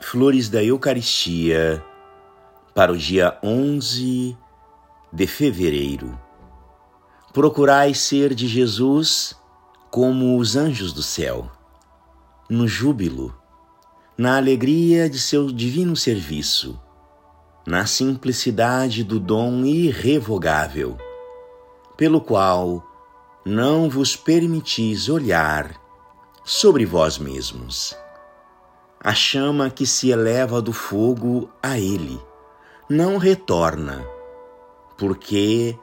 Flores da Eucaristia para o dia 11 de fevereiro. Procurai ser de Jesus como os anjos do céu, no júbilo, na alegria de seu divino serviço, na simplicidade do dom irrevogável, pelo qual não vos permitis olhar sobre vós mesmos a chama que se eleva do fogo a ele não retorna, porque,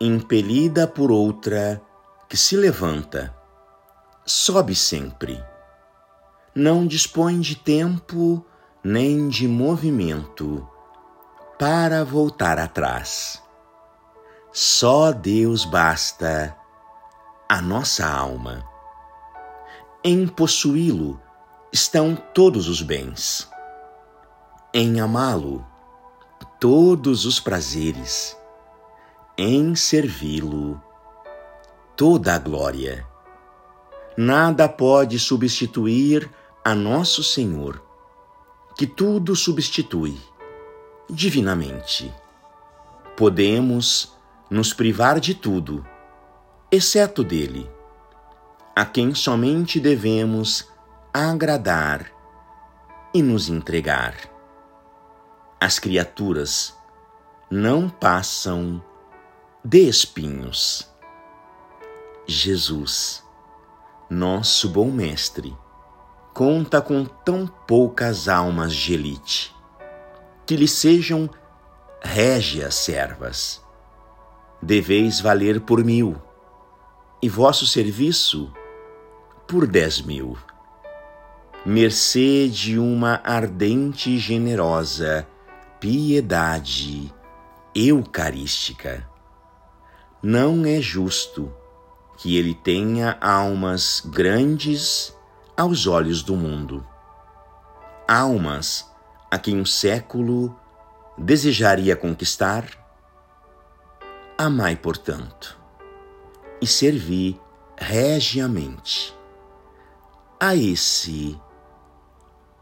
impelida por outra que se levanta, sobe sempre. Não dispõe de tempo nem de movimento para voltar atrás. Só Deus basta a nossa alma. Em possuí-lo, estão todos os bens. Em amá-lo, todos os prazeres. Em servi-lo, toda a glória. Nada pode substituir a nosso Senhor, que tudo substitui divinamente. Podemos nos privar de tudo, exceto dele, a quem somente devemos agradar e nos entregar. As criaturas não passam de espinhos. Jesus, nosso bom Mestre, conta com tão poucas almas de elite que lhe sejam régias servas. Deveis valer por mil, e vosso serviço por dez mil mercê de uma ardente e generosa piedade eucarística. Não é justo que ele tenha almas grandes aos olhos do mundo, almas a quem o século desejaria conquistar. Amai, portanto, e servi regiamente a esse